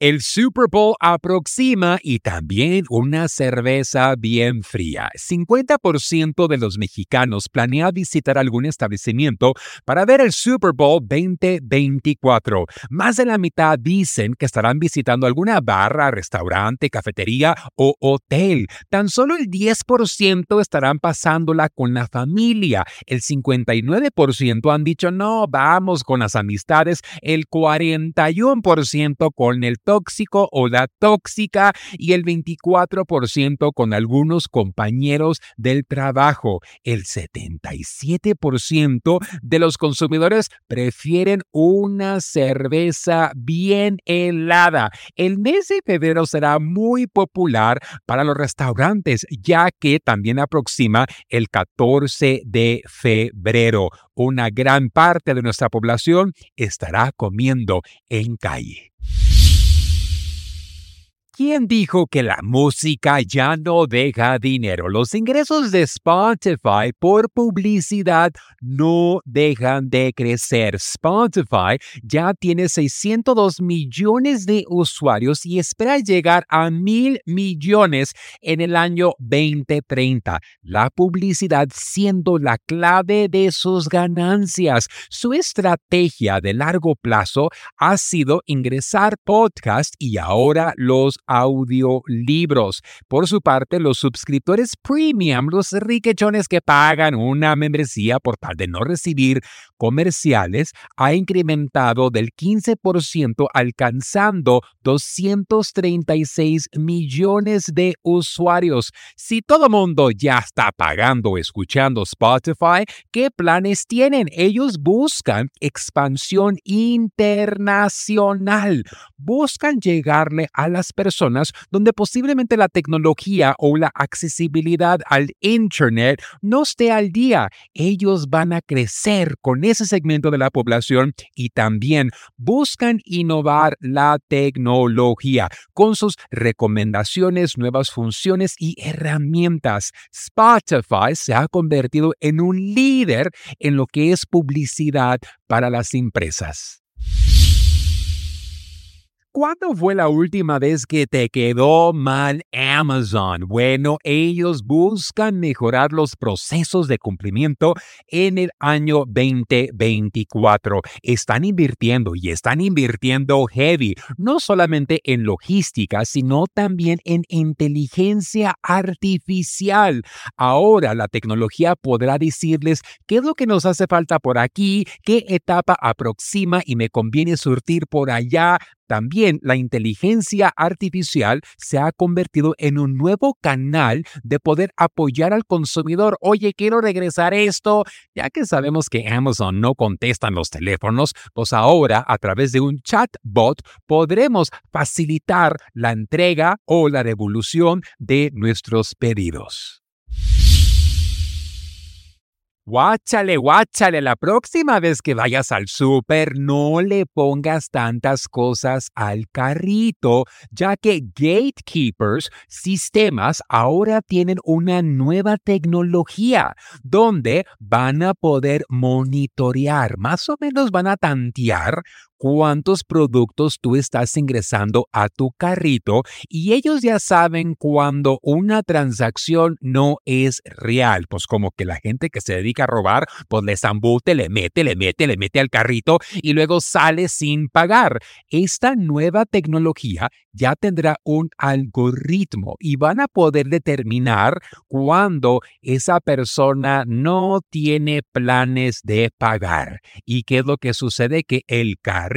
El Super Bowl aproxima y también una cerveza bien fría. 50% de los mexicanos planea visitar algún establecimiento para ver el Super Bowl 2024. Más de la mitad dicen que estarán visitando alguna barra, restaurante, cafetería o hotel. Tan solo el 10% estarán pasándola con la familia. El 59% han dicho no, vamos con las amistades. El 41% con el tóxico o la tóxica y el 24% con algunos compañeros del trabajo. El 77% de los consumidores prefieren una cerveza bien helada. El mes de febrero será muy popular para los restaurantes ya que también aproxima el 14 de febrero. Una gran parte de nuestra población estará comiendo en calle. ¿Quién dijo que la música ya no deja dinero? Los ingresos de Spotify por publicidad no dejan de crecer. Spotify ya tiene 602 millones de usuarios y espera llegar a mil millones en el año 2030. La publicidad siendo la clave de sus ganancias. Su estrategia de largo plazo ha sido ingresar podcast y ahora los audiolibros. Por su parte, los suscriptores premium, los riquechones que pagan una membresía por tal de no recibir comerciales, ha incrementado del 15% alcanzando 236 millones de usuarios. Si todo mundo ya está pagando escuchando Spotify, ¿qué planes tienen? Ellos buscan expansión internacional, buscan llegarle a las personas donde posiblemente la tecnología o la accesibilidad al Internet no esté al día. Ellos van a crecer con ese segmento de la población y también buscan innovar la tecnología con sus recomendaciones, nuevas funciones y herramientas. Spotify se ha convertido en un líder en lo que es publicidad para las empresas. ¿Cuándo fue la última vez que te quedó mal Amazon? Bueno, ellos buscan mejorar los procesos de cumplimiento en el año 2024. Están invirtiendo y están invirtiendo heavy, no solamente en logística, sino también en inteligencia artificial. Ahora la tecnología podrá decirles qué es lo que nos hace falta por aquí, qué etapa aproxima y me conviene surtir por allá también la inteligencia artificial se ha convertido en un nuevo canal de poder apoyar al consumidor. Oye, quiero regresar esto. Ya que sabemos que Amazon no contesta en los teléfonos, pues ahora a través de un chatbot podremos facilitar la entrega o la devolución de nuestros pedidos. Guáchale, guáchale, la próxima vez que vayas al súper no le pongas tantas cosas al carrito, ya que gatekeepers, sistemas, ahora tienen una nueva tecnología donde van a poder monitorear, más o menos van a tantear cuántos productos tú estás ingresando a tu carrito y ellos ya saben cuando una transacción no es real. Pues como que la gente que se dedica a robar, pues le zambute, le mete, le mete, le mete al carrito y luego sale sin pagar. Esta nueva tecnología ya tendrá un algoritmo y van a poder determinar cuando esa persona no tiene planes de pagar. ¿Y qué es lo que sucede? Que el carrito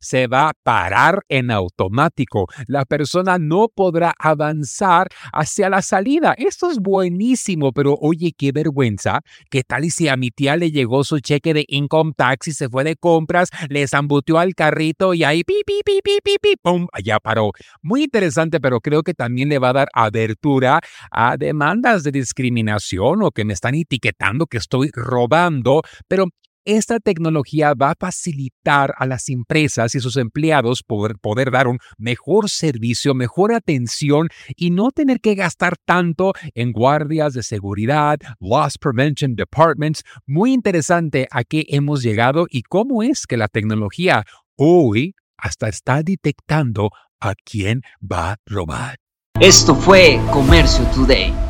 se va a parar en automático. La persona no podrá avanzar hacia la salida. Esto es buenísimo, pero oye, qué vergüenza. ¿Qué tal y si a mi tía le llegó su cheque de income tax y se fue de compras, le zambuteó al carrito y ahí pi, pi, pi, pi, pi, pi, pum, allá paró? Muy interesante, pero creo que también le va a dar abertura a demandas de discriminación o que me están etiquetando que estoy robando. Pero esta tecnología va a facilitar a las empresas y sus empleados poder, poder dar un mejor servicio, mejor atención y no tener que gastar tanto en guardias de seguridad, loss prevention departments. Muy interesante a qué hemos llegado y cómo es que la tecnología hoy hasta está detectando a quién va a robar. Esto fue Comercio Today.